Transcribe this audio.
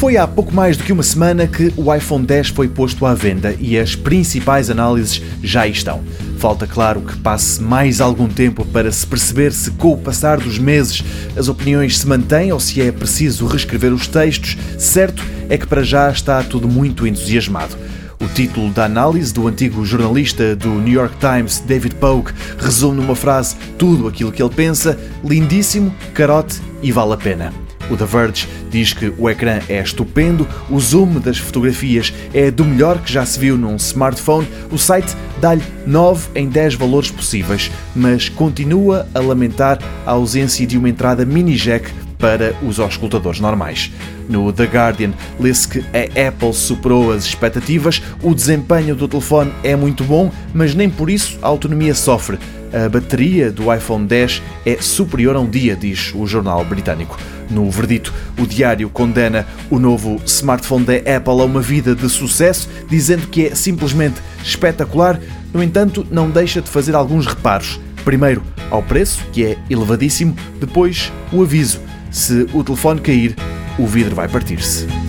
Foi há pouco mais do que uma semana que o iPhone 10 foi posto à venda e as principais análises já estão. Falta, claro, que passe mais algum tempo para se perceber se, com o passar dos meses, as opiniões se mantêm ou se é preciso reescrever os textos. Certo é que para já está tudo muito entusiasmado. O título da análise do antigo jornalista do New York Times, David Pogue, resume numa frase tudo aquilo que ele pensa: lindíssimo, carote e vale a pena. O The Verge diz que o ecrã é estupendo, o zoom das fotografias é do melhor que já se viu num smartphone. O site dá-lhe 9 em 10 valores possíveis, mas continua a lamentar a ausência de uma entrada mini jack para os auscultadores normais. No The Guardian lê-se que a Apple superou as expectativas, o desempenho do telefone é muito bom, mas nem por isso a autonomia sofre. A bateria do iPhone 10 é superior a um dia, diz o jornal britânico. No verdito, o diário condena o novo smartphone da Apple a uma vida de sucesso, dizendo que é simplesmente espetacular. No entanto, não deixa de fazer alguns reparos. Primeiro, ao preço, que é elevadíssimo, depois, o aviso: se o telefone cair, o vidro vai partir-se.